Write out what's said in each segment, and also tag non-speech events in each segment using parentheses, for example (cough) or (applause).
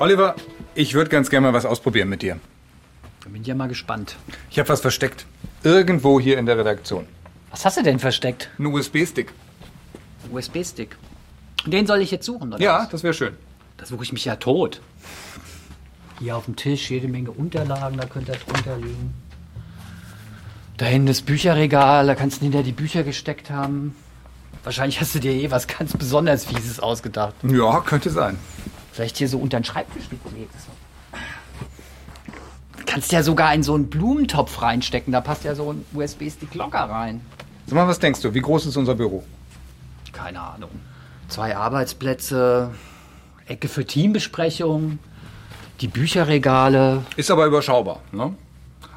Oliver, ich würde ganz gerne mal was ausprobieren mit dir. Bin ja mal gespannt. Ich habe was versteckt. Irgendwo hier in der Redaktion. Was hast du denn versteckt? Ein USB-Stick. USB-Stick. Den soll ich jetzt suchen, oder? Ja, was? das wäre schön. Da suche ich mich ja tot. Hier auf dem Tisch jede Menge Unterlagen, da könnte er drunter liegen. Da hinten das Bücherregal, da kannst du hinter die Bücher gesteckt haben. Wahrscheinlich hast du dir eh was ganz besonders Fieses ausgedacht. Ja, könnte sein. Vielleicht hier so unter den Schreibtisch gelegt. Kannst ja sogar in so einen Blumentopf reinstecken. Da passt ja so ein USB-Stick locker rein. Sag mal, was denkst du? Wie groß ist unser Büro? Keine Ahnung. Zwei Arbeitsplätze, Ecke für Teambesprechungen, die Bücherregale. Ist aber überschaubar, ne?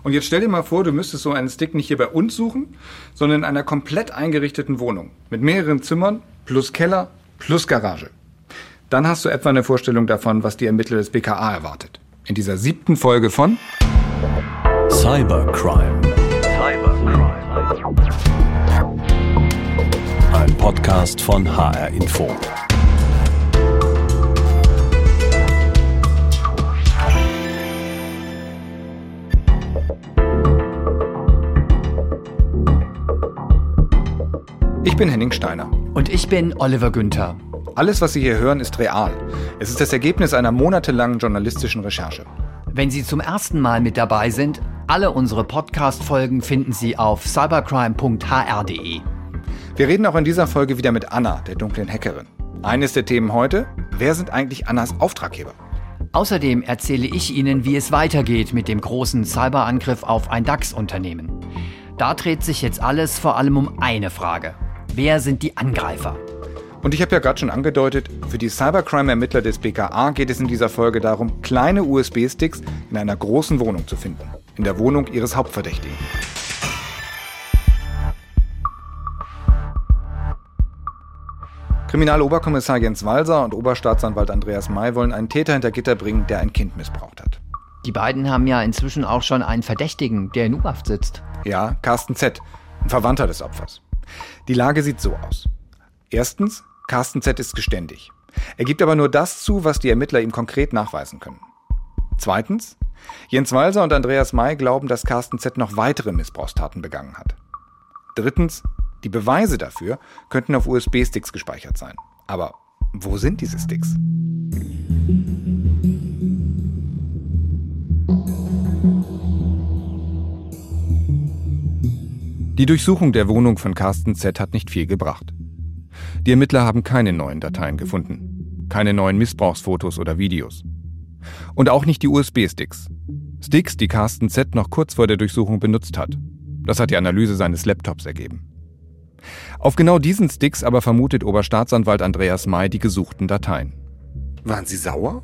Und jetzt stell dir mal vor, du müsstest so einen Stick nicht hier bei uns suchen, sondern in einer komplett eingerichteten Wohnung. Mit mehreren Zimmern, plus Keller, plus Garage. Dann hast du etwa eine Vorstellung davon, was die Ermittler des BKA erwartet. In dieser siebten Folge von Cybercrime. Ein Podcast von HR Info. Ich bin Henning Steiner. Und ich bin Oliver Günther. Alles, was Sie hier hören, ist real. Es ist das Ergebnis einer monatelangen journalistischen Recherche. Wenn Sie zum ersten Mal mit dabei sind, alle unsere Podcast-Folgen finden Sie auf cybercrime.hr.de. Wir reden auch in dieser Folge wieder mit Anna, der dunklen Hackerin. Eines der Themen heute, wer sind eigentlich Annas Auftraggeber? Außerdem erzähle ich Ihnen, wie es weitergeht mit dem großen Cyberangriff auf ein DAX-Unternehmen. Da dreht sich jetzt alles vor allem um eine Frage. Wer sind die Angreifer? Und ich habe ja gerade schon angedeutet, für die Cybercrime-Ermittler des BKA geht es in dieser Folge darum, kleine USB-Sticks in einer großen Wohnung zu finden. In der Wohnung ihres Hauptverdächtigen. Kriminaloberkommissar Jens Walser und Oberstaatsanwalt Andreas May wollen einen Täter hinter Gitter bringen, der ein Kind missbraucht hat. Die beiden haben ja inzwischen auch schon einen Verdächtigen, der in U-Haft sitzt. Ja, Carsten Z., ein Verwandter des Opfers. Die Lage sieht so aus. Erstens, Carsten Z. ist geständig. Er gibt aber nur das zu, was die Ermittler ihm konkret nachweisen können. Zweitens, Jens Walser und Andreas May glauben, dass Carsten Z. noch weitere Missbrauchstaten begangen hat. Drittens, die Beweise dafür könnten auf USB-Sticks gespeichert sein. Aber wo sind diese Sticks? Die Durchsuchung der Wohnung von Carsten Z hat nicht viel gebracht. Die Ermittler haben keine neuen Dateien gefunden, keine neuen Missbrauchsfotos oder Videos. Und auch nicht die USB-Sticks. Sticks, die Carsten Z noch kurz vor der Durchsuchung benutzt hat. Das hat die Analyse seines Laptops ergeben. Auf genau diesen Sticks aber vermutet Oberstaatsanwalt Andreas May die gesuchten Dateien. Waren Sie sauer?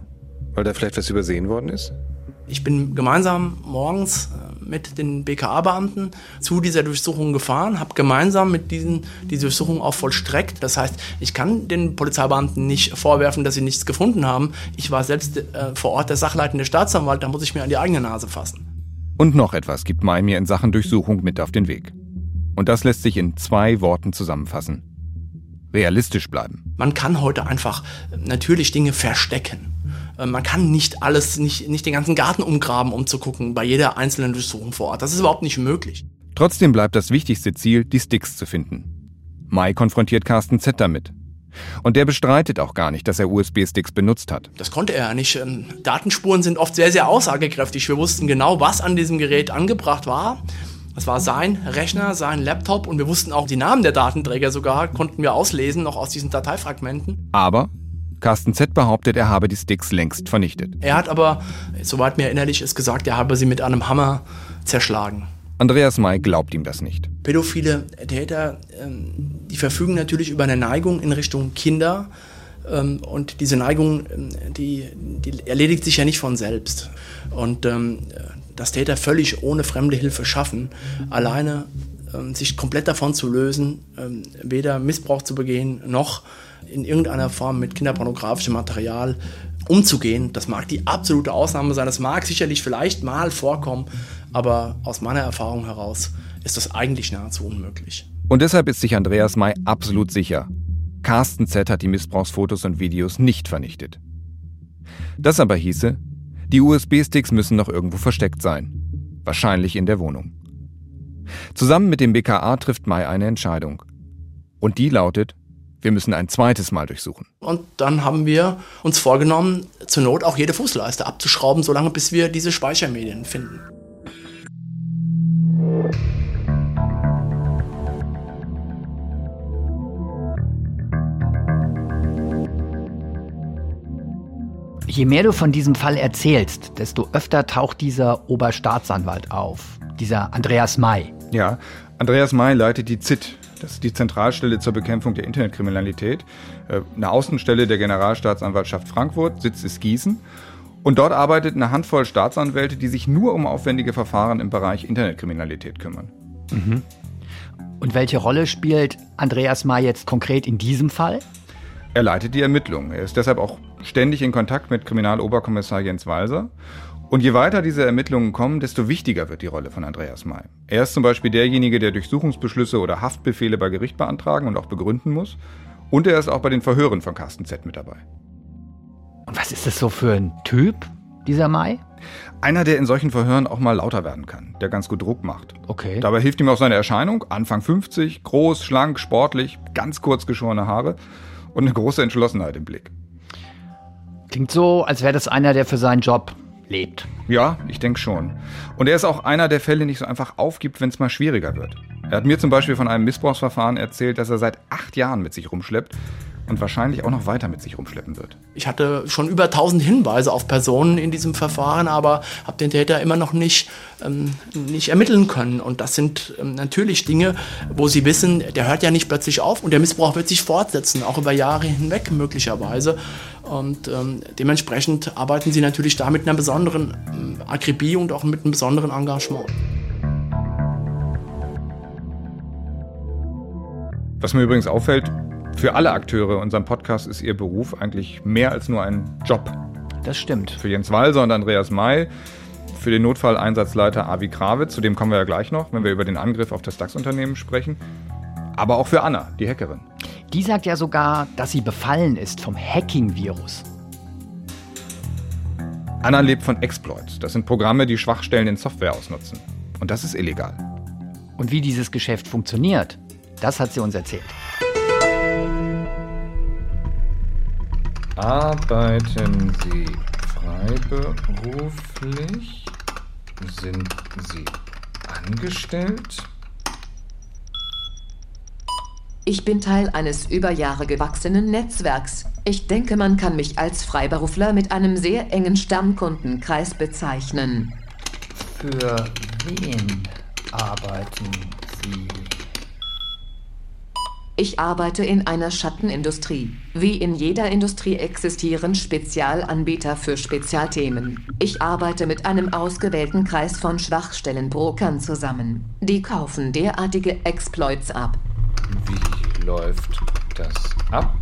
Weil da vielleicht was übersehen worden ist? Ich bin gemeinsam morgens mit den BKA-Beamten zu dieser Durchsuchung gefahren, habe gemeinsam mit diesen die Durchsuchung auch vollstreckt. Das heißt, ich kann den Polizeibeamten nicht vorwerfen, dass sie nichts gefunden haben. Ich war selbst äh, vor Ort der sachleitende Staatsanwalt, da muss ich mir an die eigene Nase fassen. Und noch etwas gibt Mai mir in Sachen Durchsuchung mit auf den Weg. Und das lässt sich in zwei Worten zusammenfassen. Realistisch bleiben. Man kann heute einfach natürlich Dinge verstecken. Äh, man kann nicht alles, nicht, nicht den ganzen Garten umgraben, um zu gucken, bei jeder einzelnen Durchsuchung vor Ort. Das ist überhaupt nicht möglich. Trotzdem bleibt das wichtigste Ziel, die Sticks zu finden. Mai konfrontiert Carsten Z damit. Und der bestreitet auch gar nicht, dass er USB-Sticks benutzt hat. Das konnte er ja nicht. Ähm, Datenspuren sind oft sehr, sehr aussagekräftig. Wir wussten genau, was an diesem Gerät angebracht war. Das war sein Rechner, sein Laptop und wir wussten auch die Namen der Datenträger sogar, konnten wir auslesen, noch aus diesen Dateifragmenten. Aber Carsten Z behauptet, er habe die Sticks längst vernichtet. Er hat aber, soweit mir erinnerlich ist, gesagt, er habe sie mit einem Hammer zerschlagen. Andreas May glaubt ihm das nicht. Pädophile Täter, ähm, die verfügen natürlich über eine Neigung in Richtung Kinder. Ähm, und diese Neigung, ähm, die, die erledigt sich ja nicht von selbst. Und dass Täter völlig ohne fremde Hilfe schaffen, alleine sich komplett davon zu lösen, weder Missbrauch zu begehen, noch in irgendeiner Form mit kinderpornografischem Material umzugehen. Das mag die absolute Ausnahme sein. Das mag sicherlich vielleicht mal vorkommen, aber aus meiner Erfahrung heraus ist das eigentlich nahezu unmöglich. Und deshalb ist sich Andreas May absolut sicher. Carsten Z hat die Missbrauchsfotos und Videos nicht vernichtet. Das aber hieße, die USB-Sticks müssen noch irgendwo versteckt sein. Wahrscheinlich in der Wohnung. Zusammen mit dem BKA trifft Mai eine Entscheidung. Und die lautet, wir müssen ein zweites Mal durchsuchen. Und dann haben wir uns vorgenommen, zur Not auch jede Fußleiste abzuschrauben, solange bis wir diese Speichermedien finden. Je mehr du von diesem Fall erzählst, desto öfter taucht dieser Oberstaatsanwalt auf, dieser Andreas May. Ja, Andreas May leitet die ZIT, das ist die Zentralstelle zur Bekämpfung der Internetkriminalität, äh, eine Außenstelle der Generalstaatsanwaltschaft Frankfurt, Sitz ist Gießen. Und dort arbeitet eine Handvoll Staatsanwälte, die sich nur um aufwendige Verfahren im Bereich Internetkriminalität kümmern. Mhm. Und welche Rolle spielt Andreas May jetzt konkret in diesem Fall? Er leitet die Ermittlungen. Er ist deshalb auch ständig in Kontakt mit Kriminaloberkommissar Jens Walser. Und je weiter diese Ermittlungen kommen, desto wichtiger wird die Rolle von Andreas May. Er ist zum Beispiel derjenige, der Durchsuchungsbeschlüsse oder Haftbefehle bei Gericht beantragen und auch begründen muss. Und er ist auch bei den Verhören von Carsten Z mit dabei. Und was ist das so für ein Typ, dieser Mai? Einer, der in solchen Verhören auch mal lauter werden kann, der ganz gut Druck macht. Okay. Dabei hilft ihm auch seine Erscheinung, Anfang 50, groß, schlank, sportlich, ganz kurz geschorene Haare und eine große Entschlossenheit im Blick. Klingt so, als wäre das einer, der für seinen Job lebt. Ja, ich denke schon. Und er ist auch einer, der Fälle nicht so einfach aufgibt, wenn es mal schwieriger wird. Er hat mir zum Beispiel von einem Missbrauchsverfahren erzählt, das er seit acht Jahren mit sich rumschleppt und wahrscheinlich auch noch weiter mit sich rumschleppen wird. Ich hatte schon über 1000 Hinweise auf Personen in diesem Verfahren, aber habe den Täter immer noch nicht, ähm, nicht ermitteln können. Und das sind ähm, natürlich Dinge, wo Sie wissen, der hört ja nicht plötzlich auf und der Missbrauch wird sich fortsetzen, auch über Jahre hinweg möglicherweise. Und ähm, dementsprechend arbeiten Sie natürlich da mit einer besonderen ähm, Akribie und auch mit einem besonderen Engagement. Was mir übrigens auffällt, für alle Akteure unserem Podcast ist ihr Beruf eigentlich mehr als nur ein Job. Das stimmt. Für Jens Walser und Andreas May, für den Notfalleinsatzleiter Avi Krawitz, zu dem kommen wir ja gleich noch, wenn wir über den Angriff auf das DAX-Unternehmen sprechen. Aber auch für Anna, die Hackerin. Die sagt ja sogar, dass sie befallen ist vom Hacking-Virus. Anna lebt von Exploits. Das sind Programme, die Schwachstellen in Software ausnutzen. Und das ist illegal. Und wie dieses Geschäft funktioniert, das hat sie uns erzählt. Arbeiten Sie freiberuflich? Sind Sie angestellt? Ich bin Teil eines über Jahre gewachsenen Netzwerks. Ich denke, man kann mich als Freiberufler mit einem sehr engen Stammkundenkreis bezeichnen. Für wen arbeiten Sie? Ich arbeite in einer Schattenindustrie. Wie in jeder Industrie existieren Spezialanbieter für Spezialthemen. Ich arbeite mit einem ausgewählten Kreis von Schwachstellenbrokern zusammen. Die kaufen derartige Exploits ab. Wie läuft das ab?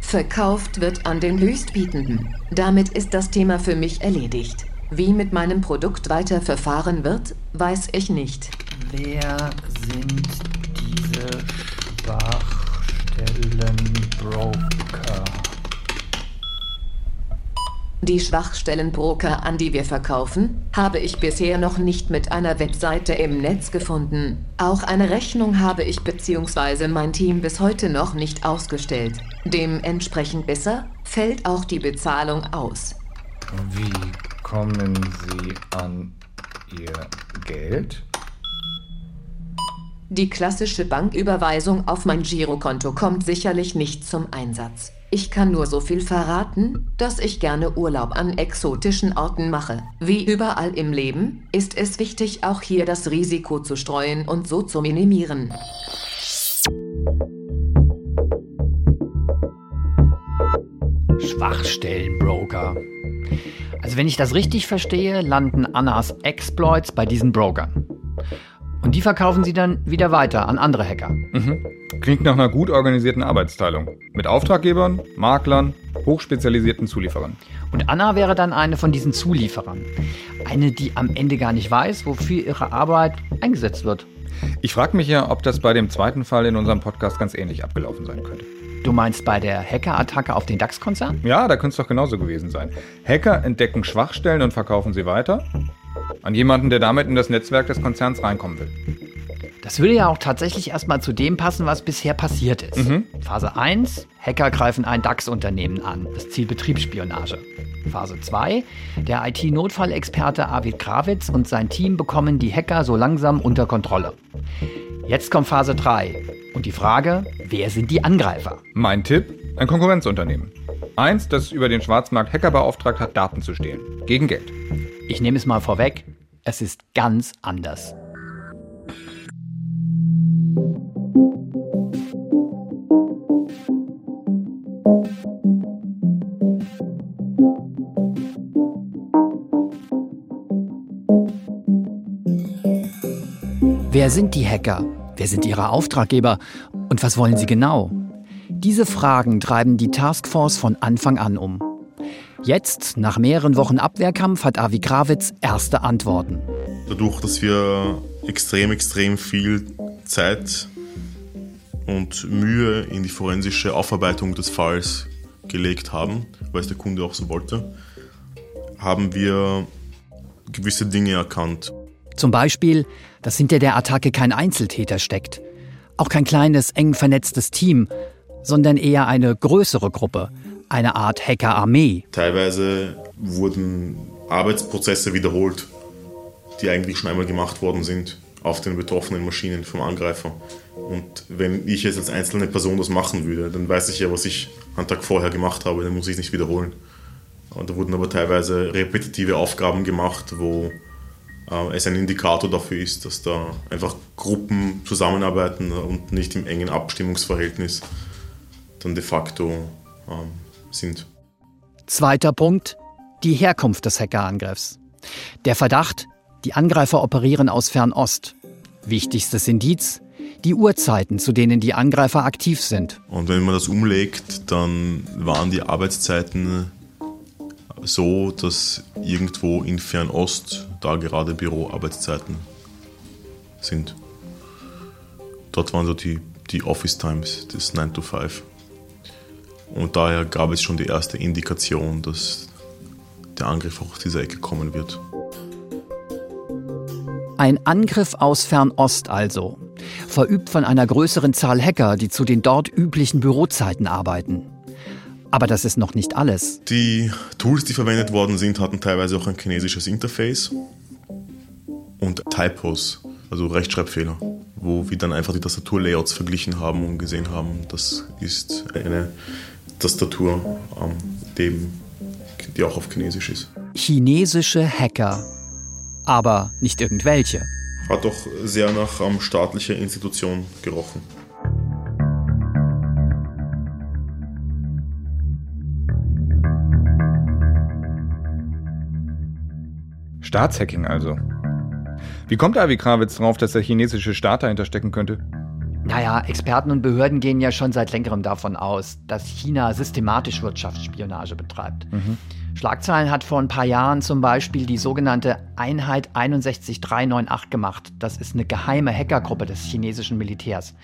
Verkauft wird an den Höchstbietenden. Damit ist das Thema für mich erledigt. Wie mit meinem Produkt weiter verfahren wird, weiß ich nicht. Wer sind diese Schwachstellenbroker? Die Schwachstellenbroker, an die wir verkaufen, habe ich bisher noch nicht mit einer Webseite im Netz gefunden. Auch eine Rechnung habe ich bzw. mein Team bis heute noch nicht ausgestellt. Dementsprechend besser fällt auch die Bezahlung aus. Wie kommen Sie an Ihr Geld? Die klassische Banküberweisung auf mein Girokonto kommt sicherlich nicht zum Einsatz. Ich kann nur so viel verraten, dass ich gerne Urlaub an exotischen Orten mache. Wie überall im Leben ist es wichtig, auch hier das Risiko zu streuen und so zu minimieren. Schwachstellenbroker. Also wenn ich das richtig verstehe, landen Annas Exploits bei diesen Brokern. Und die verkaufen sie dann wieder weiter an andere Hacker. Mhm. Klingt nach einer gut organisierten Arbeitsteilung. Mit Auftraggebern, Maklern, hochspezialisierten Zulieferern. Und Anna wäre dann eine von diesen Zulieferern. Eine, die am Ende gar nicht weiß, wofür ihre Arbeit eingesetzt wird. Ich frage mich ja, ob das bei dem zweiten Fall in unserem Podcast ganz ähnlich abgelaufen sein könnte. Du meinst bei der Hackerattacke auf den DAX-Konzern? Ja, da könnte es doch genauso gewesen sein. Hacker entdecken Schwachstellen und verkaufen sie weiter an jemanden, der damit in das Netzwerk des Konzerns reinkommen will. Das würde ja auch tatsächlich erstmal zu dem passen, was bisher passiert ist. Mhm. Phase 1, Hacker greifen ein DAX-Unternehmen an. Das Ziel Betriebsspionage. Phase 2, der IT-Notfallexperte Arvid Krawitz und sein Team bekommen die Hacker so langsam unter Kontrolle. Jetzt kommt Phase 3 und die Frage, wer sind die Angreifer? Mein Tipp, ein Konkurrenzunternehmen. Eins, das über den Schwarzmarkt Hacker beauftragt hat, Daten zu stehlen. Gegen Geld. Ich nehme es mal vorweg, es ist ganz anders. Wer sind die Hacker? Wer sind ihre Auftraggeber? Und was wollen sie genau? Diese Fragen treiben die Taskforce von Anfang an um. Jetzt, nach mehreren Wochen Abwehrkampf, hat Avi Krawitz erste Antworten. Dadurch, dass wir extrem, extrem viel Zeit und Mühe in die forensische Aufarbeitung des Falls gelegt haben, weil es der Kunde auch so wollte, haben wir gewisse Dinge erkannt. Zum Beispiel, dass hinter der Attacke kein Einzeltäter steckt. Auch kein kleines, eng vernetztes Team, sondern eher eine größere Gruppe, eine Art Hackerarmee. Teilweise wurden Arbeitsprozesse wiederholt, die eigentlich schon einmal gemacht worden sind auf den betroffenen Maschinen vom Angreifer. Und wenn ich jetzt als einzelne Person das machen würde, dann weiß ich ja, was ich einen Tag vorher gemacht habe, dann muss ich es nicht wiederholen. Und da wurden aber teilweise repetitive Aufgaben gemacht, wo äh, es ein Indikator dafür ist, dass da einfach Gruppen zusammenarbeiten und nicht im engen Abstimmungsverhältnis dann de facto ähm, sind. Zweiter Punkt, die Herkunft des Hackerangriffs. Der Verdacht, die Angreifer operieren aus Fernost. Wichtigstes Indiz, die Uhrzeiten, zu denen die Angreifer aktiv sind. Und wenn man das umlegt, dann waren die Arbeitszeiten so, dass irgendwo in Fernost da gerade Büroarbeitszeiten sind. Dort waren so die, die Office Times des 9 to 5. Und daher gab es schon die erste Indikation, dass der Angriff auch aus dieser Ecke kommen wird. Ein Angriff aus Fernost also, verübt von einer größeren Zahl Hacker, die zu den dort üblichen Bürozeiten arbeiten. Aber das ist noch nicht alles. Die Tools, die verwendet worden sind, hatten teilweise auch ein chinesisches Interface und Typos, also Rechtschreibfehler, wo wir dann einfach die Tastaturlayouts verglichen haben und gesehen haben, das ist eine Tastatur, ähm, dem, die auch auf Chinesisch ist. Chinesische Hacker. Aber nicht irgendwelche. Hat doch sehr nach ähm, staatlicher Institution gerochen. Staatshacking also. Wie kommt Avi Krawitz drauf, dass der chinesische Staat dahinter stecken könnte? Naja, Experten und Behörden gehen ja schon seit längerem davon aus, dass China systematisch Wirtschaftsspionage betreibt. Mhm. Schlagzeilen hat vor ein paar Jahren zum Beispiel die sogenannte Einheit 61398 gemacht. Das ist eine geheime Hackergruppe des chinesischen Militärs.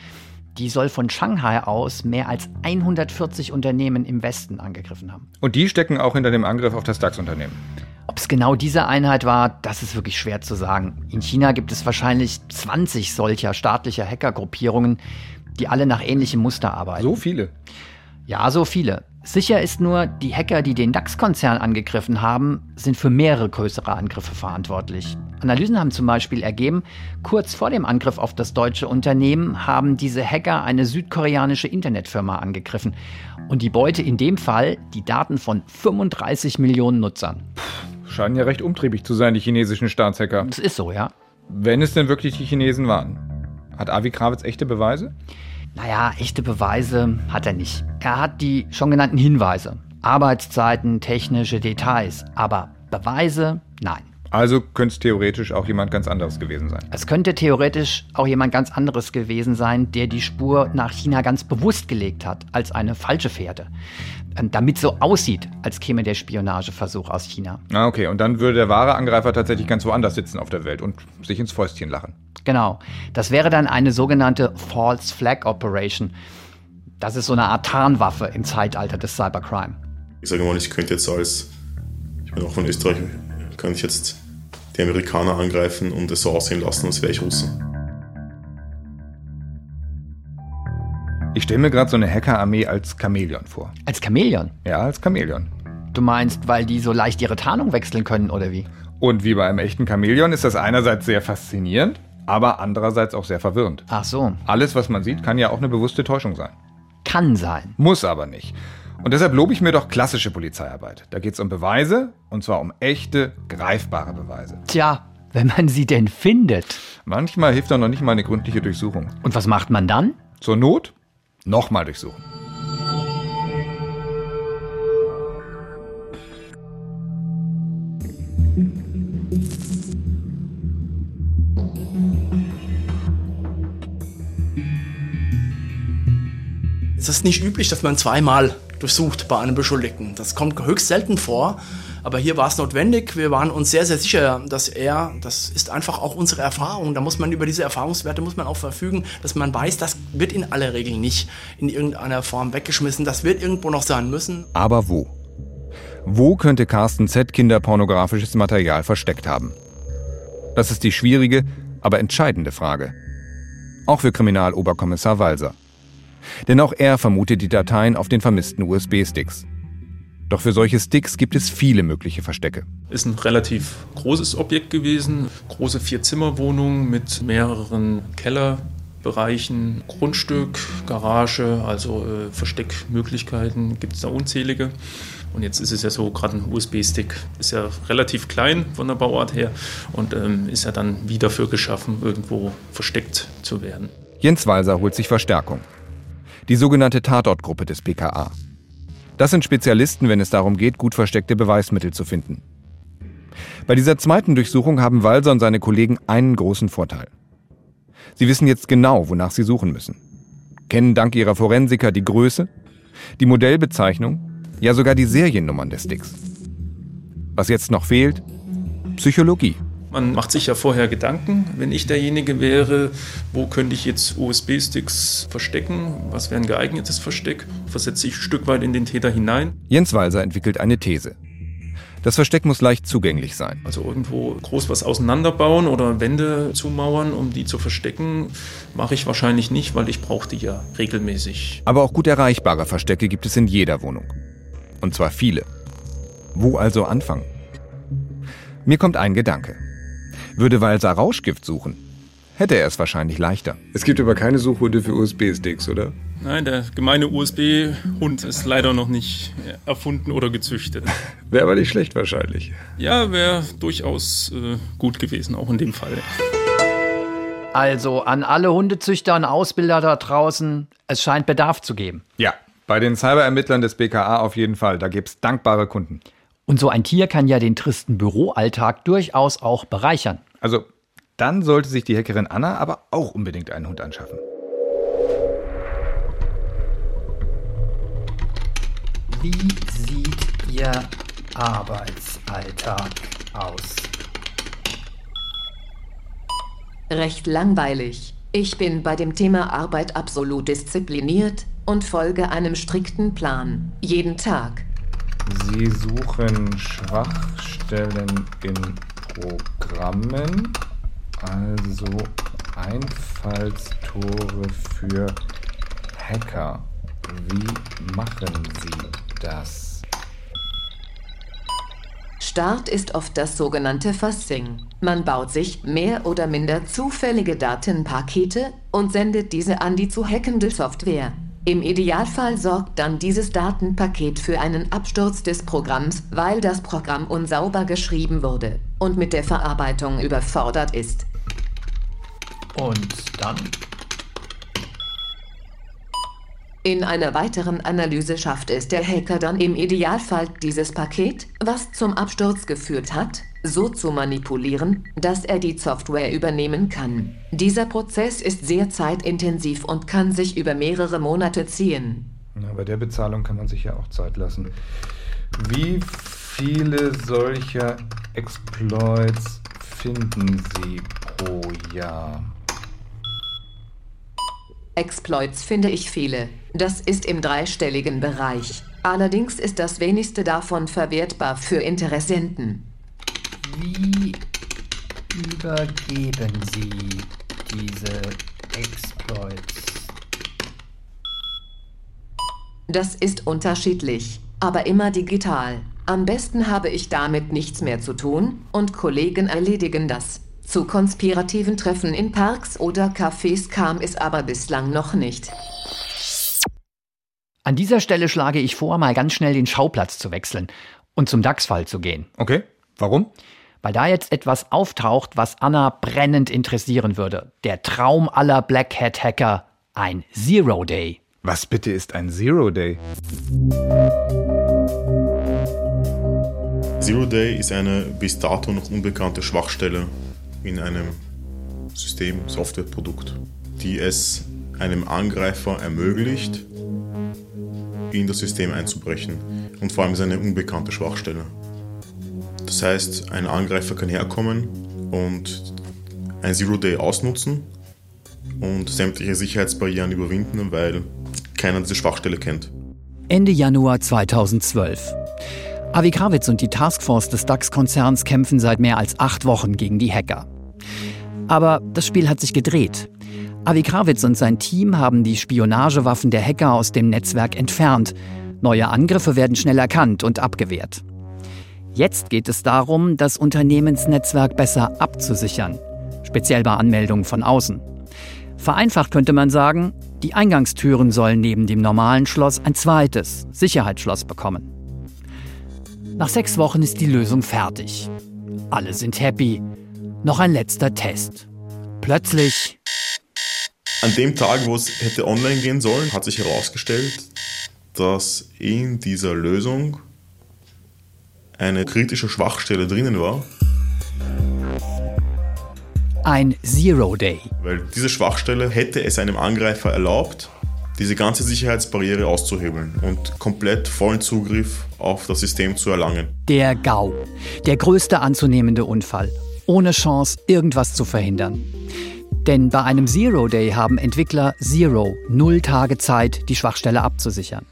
Die soll von Shanghai aus mehr als 140 Unternehmen im Westen angegriffen haben. Und die stecken auch hinter dem Angriff auf das DAX-Unternehmen. Ob es genau diese Einheit war, das ist wirklich schwer zu sagen. In China gibt es wahrscheinlich 20 solcher staatlicher Hackergruppierungen, die alle nach ähnlichem Muster arbeiten. So viele. Ja, so viele. Sicher ist nur, die Hacker, die den DAX-Konzern angegriffen haben, sind für mehrere größere Angriffe verantwortlich. Analysen haben zum Beispiel ergeben, kurz vor dem Angriff auf das deutsche Unternehmen haben diese Hacker eine südkoreanische Internetfirma angegriffen. Und die Beute in dem Fall die Daten von 35 Millionen Nutzern. Scheinen ja recht umtriebig zu sein, die chinesischen Staatshacker. Das ist so, ja. Wenn es denn wirklich die Chinesen waren. Hat Avi Krawitz echte Beweise? Naja, echte Beweise hat er nicht. Er hat die schon genannten Hinweise. Arbeitszeiten, technische Details. Aber Beweise? Nein. Also könnte es theoretisch auch jemand ganz anderes gewesen sein. Es könnte theoretisch auch jemand ganz anderes gewesen sein, der die Spur nach China ganz bewusst gelegt hat, als eine falsche Fährte. Damit so aussieht, als käme der Spionageversuch aus China. Ah, okay. Und dann würde der wahre Angreifer tatsächlich ganz woanders sitzen auf der Welt und sich ins Fäustchen lachen. Genau. Das wäre dann eine sogenannte False Flag Operation. Das ist so eine Art Tarnwaffe im Zeitalter des Cybercrime. Ich sage mal, ich könnte jetzt als, ich bin auch von Österreich, kann ich jetzt die Amerikaner angreifen und es so aussehen lassen, als wäre ich Russe. Ich stelle mir gerade so eine Hackerarmee als Chamäleon vor. Als Chamäleon? Ja, als Chamäleon. Du meinst, weil die so leicht ihre Tarnung wechseln können, oder wie? Und wie bei einem echten Chamäleon ist das einerseits sehr faszinierend, aber andererseits auch sehr verwirrend. Ach so. Alles, was man sieht, kann ja auch eine bewusste Täuschung sein. Kann sein. Muss aber nicht. Und deshalb lobe ich mir doch klassische Polizeiarbeit. Da geht es um Beweise, und zwar um echte, greifbare Beweise. Tja, wenn man sie denn findet. Manchmal hilft doch noch nicht mal eine gründliche Durchsuchung. Und was macht man dann? Zur Not nochmal durchsuchen. Ist nicht üblich, dass man zweimal durchsucht bei einem Beschuldigten. Das kommt höchst selten vor. Aber hier war es notwendig. Wir waren uns sehr, sehr sicher, dass er, das ist einfach auch unsere Erfahrung. Da muss man über diese Erfahrungswerte muss man auch verfügen, dass man weiß, das wird in aller Regel nicht in irgendeiner Form weggeschmissen. Das wird irgendwo noch sein müssen. Aber wo? Wo könnte Carsten Z kinderpornografisches Material versteckt haben? Das ist die schwierige, aber entscheidende Frage. Auch für Kriminaloberkommissar Walser. Denn auch er vermutet die Dateien auf den vermissten USB-Sticks. Doch für solche Sticks gibt es viele mögliche Verstecke. Ist ein relativ großes Objekt gewesen, große Vier-Zimmer-Wohnung mit mehreren Kellerbereichen, Grundstück, Garage, also äh, Versteckmöglichkeiten gibt es da unzählige. Und jetzt ist es ja so, gerade ein USB-Stick ist ja relativ klein von der Bauart her und ähm, ist ja dann wie dafür geschaffen, irgendwo versteckt zu werden. Jens Walser holt sich Verstärkung die sogenannte Tatortgruppe des BKA. Das sind Spezialisten, wenn es darum geht, gut versteckte Beweismittel zu finden. Bei dieser zweiten Durchsuchung haben Walser und seine Kollegen einen großen Vorteil. Sie wissen jetzt genau, wonach sie suchen müssen. Kennen dank ihrer Forensiker die Größe, die Modellbezeichnung, ja sogar die Seriennummern des Sticks. Was jetzt noch fehlt? Psychologie. Man macht sich ja vorher Gedanken, wenn ich derjenige wäre, wo könnte ich jetzt USB-Sticks verstecken, was wäre ein geeignetes Versteck, versetze ich ein Stück weit in den Täter hinein. Jens Walser entwickelt eine These. Das Versteck muss leicht zugänglich sein. Also irgendwo groß was auseinanderbauen oder Wände zumauern, um die zu verstecken, mache ich wahrscheinlich nicht, weil ich brauche die ja regelmäßig. Aber auch gut erreichbare Verstecke gibt es in jeder Wohnung. Und zwar viele. Wo also anfangen? Mir kommt ein Gedanke. Würde Walser Rauschgift suchen, hätte er es wahrscheinlich leichter. Es gibt aber keine Suchhunde für USB-Sticks, oder? Nein, der gemeine USB-Hund ist leider noch nicht erfunden oder gezüchtet. (laughs) Wäre aber nicht schlecht wahrscheinlich. Ja, wäre durchaus äh, gut gewesen, auch in dem Fall. Also an alle Hundezüchter und Ausbilder da draußen, es scheint Bedarf zu geben. Ja, bei den Cyberermittlern des BKA auf jeden Fall. Da gibt es dankbare Kunden. Und so ein Tier kann ja den tristen Büroalltag durchaus auch bereichern. Also, dann sollte sich die Hackerin Anna aber auch unbedingt einen Hund anschaffen. Wie sieht Ihr Arbeitsalltag aus? Recht langweilig. Ich bin bei dem Thema Arbeit absolut diszipliniert und folge einem strikten Plan. Jeden Tag. Sie suchen Schwachstellen in Programmen, also Einfallstore für Hacker. Wie machen Sie das? Start ist oft das sogenannte Fuzzing. Man baut sich mehr oder minder zufällige Datenpakete und sendet diese an die zu hackende Software. Im Idealfall sorgt dann dieses Datenpaket für einen Absturz des Programms, weil das Programm unsauber geschrieben wurde und mit der Verarbeitung überfordert ist. Und dann? In einer weiteren Analyse schafft es der Hacker dann im Idealfall dieses Paket, was zum Absturz geführt hat, so zu manipulieren, dass er die Software übernehmen kann. Dieser Prozess ist sehr zeitintensiv und kann sich über mehrere Monate ziehen. Na, bei der Bezahlung kann man sich ja auch Zeit lassen. Wie viele solcher Exploits finden Sie pro Jahr? Exploits finde ich viele. Das ist im dreistelligen Bereich. Allerdings ist das wenigste davon verwertbar für Interessenten. Wie übergeben Sie diese Exploits? Das ist unterschiedlich, aber immer digital. Am besten habe ich damit nichts mehr zu tun und Kollegen erledigen das. Zu konspirativen Treffen in Parks oder Cafés kam es aber bislang noch nicht. An dieser Stelle schlage ich vor, mal ganz schnell den Schauplatz zu wechseln und zum DAX-Fall zu gehen. Okay, warum? Weil da jetzt etwas auftaucht, was Anna brennend interessieren würde. Der Traum aller Black Hat Hacker, ein Zero Day. Was bitte ist ein Zero Day? Zero Day ist eine bis dato noch unbekannte Schwachstelle in einem System, Softwareprodukt, die es einem Angreifer ermöglicht, in das System einzubrechen. Und vor allem ist eine unbekannte Schwachstelle. Das heißt, ein Angreifer kann herkommen und ein Zero Day ausnutzen und sämtliche Sicherheitsbarrieren überwinden, weil keiner diese Schwachstelle kennt. Ende Januar 2012. Avi Krawitz und die Taskforce des DAX-Konzerns kämpfen seit mehr als acht Wochen gegen die Hacker. Aber das Spiel hat sich gedreht. Avi Krawitz und sein Team haben die Spionagewaffen der Hacker aus dem Netzwerk entfernt. Neue Angriffe werden schnell erkannt und abgewehrt. Jetzt geht es darum, das Unternehmensnetzwerk besser abzusichern, speziell bei Anmeldungen von außen. Vereinfacht könnte man sagen, die Eingangstüren sollen neben dem normalen Schloss ein zweites Sicherheitsschloss bekommen. Nach sechs Wochen ist die Lösung fertig. Alle sind happy. Noch ein letzter Test. Plötzlich. An dem Tag, wo es hätte online gehen sollen, hat sich herausgestellt, dass in dieser Lösung eine kritische Schwachstelle drinnen war. Ein Zero Day. Weil diese Schwachstelle hätte es einem Angreifer erlaubt, diese ganze Sicherheitsbarriere auszuhebeln und komplett vollen Zugriff auf das System zu erlangen. Der GAU. Der größte anzunehmende Unfall. Ohne Chance, irgendwas zu verhindern. Denn bei einem Zero Day haben Entwickler Zero, null Tage Zeit, die Schwachstelle abzusichern.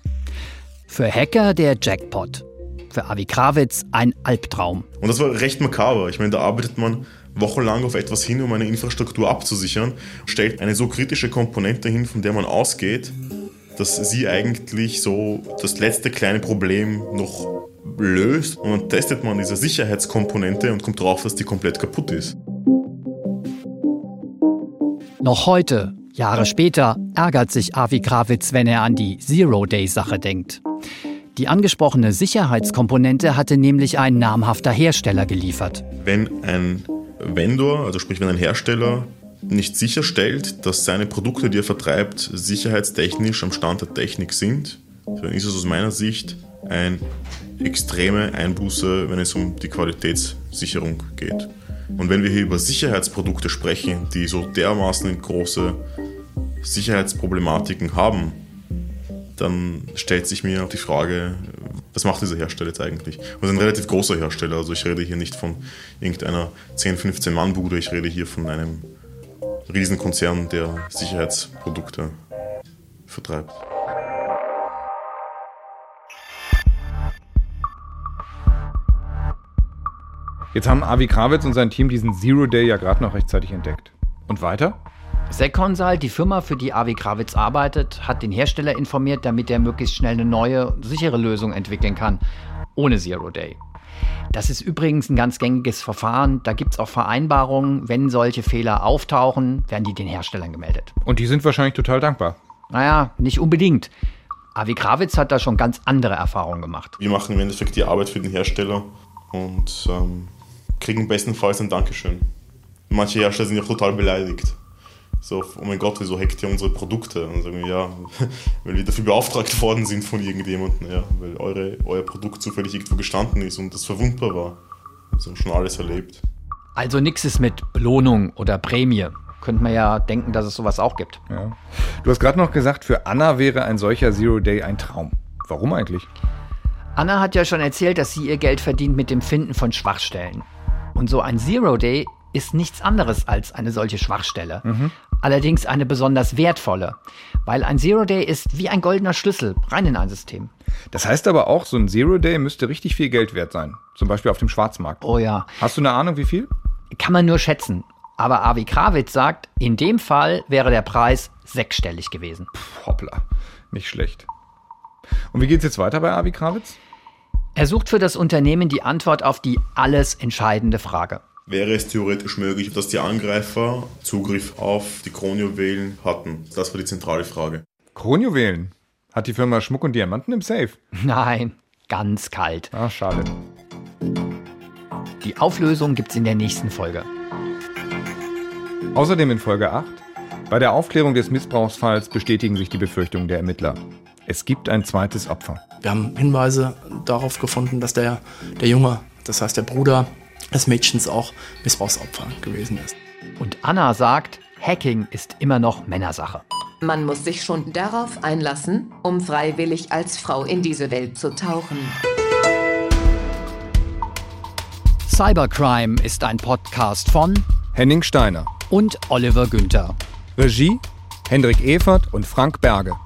Für Hacker der Jackpot. Für Avi Krawitz ein Albtraum. Und das war recht makaber. Ich meine, da arbeitet man wochenlang auf etwas hin, um eine Infrastruktur abzusichern, stellt eine so kritische Komponente hin, von der man ausgeht, dass sie eigentlich so das letzte kleine Problem noch löst und dann testet man diese Sicherheitskomponente und kommt drauf, dass die komplett kaputt ist. Noch heute, Jahre später, ärgert sich Avi Krawitz, wenn er an die Zero-Day-Sache denkt. Die angesprochene Sicherheitskomponente hatte nämlich ein namhafter Hersteller geliefert. Wenn ein Vendor, also sprich wenn ein Hersteller nicht sicherstellt, dass seine Produkte, die er vertreibt, sicherheitstechnisch am Stand der Technik sind, dann ist es aus meiner Sicht eine extreme Einbuße, wenn es um die Qualitätssicherung geht. Und wenn wir hier über Sicherheitsprodukte sprechen, die so dermaßen große Sicherheitsproblematiken haben, dann stellt sich mir die Frage, was macht dieser Hersteller jetzt eigentlich? Und ist ein relativ großer Hersteller, also ich rede hier nicht von irgendeiner 10, 15 Mann Bude, ich rede hier von einem Riesenkonzern, der Sicherheitsprodukte vertreibt. Jetzt haben Avi Krawitz und sein Team diesen Zero Day ja gerade noch rechtzeitig entdeckt. Und weiter? Secconsult, die Firma, für die Avi Krawitz arbeitet, hat den Hersteller informiert, damit er möglichst schnell eine neue, sichere Lösung entwickeln kann, ohne Zero Day. Das ist übrigens ein ganz gängiges Verfahren. Da gibt es auch Vereinbarungen, wenn solche Fehler auftauchen, werden die den Herstellern gemeldet. Und die sind wahrscheinlich total dankbar. Naja, nicht unbedingt. Avi Krawitz hat da schon ganz andere Erfahrungen gemacht. Wir machen im Endeffekt die Arbeit für den Hersteller und ähm, kriegen bestenfalls ein Dankeschön. Manche Hersteller sind ja total beleidigt. So, oh mein Gott, wieso hackt ihr unsere Produkte? Und sagen wir, ja, (laughs) weil wir dafür beauftragt worden sind von irgendjemandem, ja, weil eure, euer Produkt zufällig irgendwo gestanden ist und das verwundbar war. Also schon alles erlebt. Also nichts ist mit Belohnung oder Prämie. Könnte man ja denken, dass es sowas auch gibt. Ja. Du hast gerade noch gesagt, für Anna wäre ein solcher Zero Day ein Traum. Warum eigentlich? Anna hat ja schon erzählt, dass sie ihr Geld verdient mit dem Finden von Schwachstellen. Und so ein Zero Day ist nichts anderes als eine solche Schwachstelle. Mhm. Allerdings eine besonders wertvolle, weil ein Zero Day ist wie ein goldener Schlüssel rein in ein System. Das heißt aber auch, so ein Zero Day müsste richtig viel Geld wert sein. Zum Beispiel auf dem Schwarzmarkt. Oh ja. Hast du eine Ahnung, wie viel? Kann man nur schätzen. Aber Avi Krawitz sagt, in dem Fall wäre der Preis sechsstellig gewesen. Puh, hoppla, nicht schlecht. Und wie geht's jetzt weiter bei Avi Krawitz? Er sucht für das Unternehmen die Antwort auf die alles entscheidende Frage. Wäre es theoretisch möglich, dass die Angreifer Zugriff auf die Kronjuwelen hatten? Das war die zentrale Frage. Kronjuwelen? Hat die Firma Schmuck und Diamanten im Safe? (laughs) Nein, ganz kalt. Ah, schade. Die Auflösung gibt's in der nächsten Folge. Außerdem in Folge 8. Bei der Aufklärung des Missbrauchsfalls bestätigen sich die Befürchtungen der Ermittler. Es gibt ein zweites Opfer. Wir haben Hinweise darauf gefunden, dass der, der Junge, das heißt der Bruder des Mädchens, auch Missbrauchsopfer gewesen ist. Und Anna sagt, Hacking ist immer noch Männersache. Man muss sich schon darauf einlassen, um freiwillig als Frau in diese Welt zu tauchen. Cybercrime ist ein Podcast von Henning Steiner. und Oliver Günther. Regie Hendrik Evert und Frank Berge.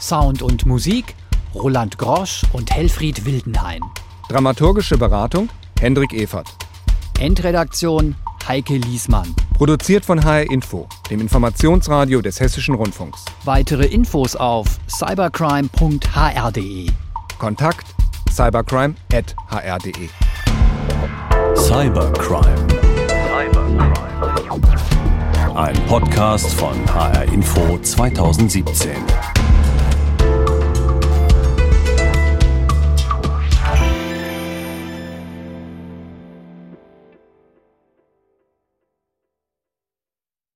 Sound und Musik Roland Grosch und Helfried Wildenhain. Dramaturgische Beratung Hendrik Evert. Endredaktion Heike Liesmann. Produziert von HR Info, dem Informationsradio des Hessischen Rundfunks. Weitere Infos auf cybercrime.hr.de. Kontakt cybercrime.hr.de. Cybercrime. Ein Podcast von HR Info 2017.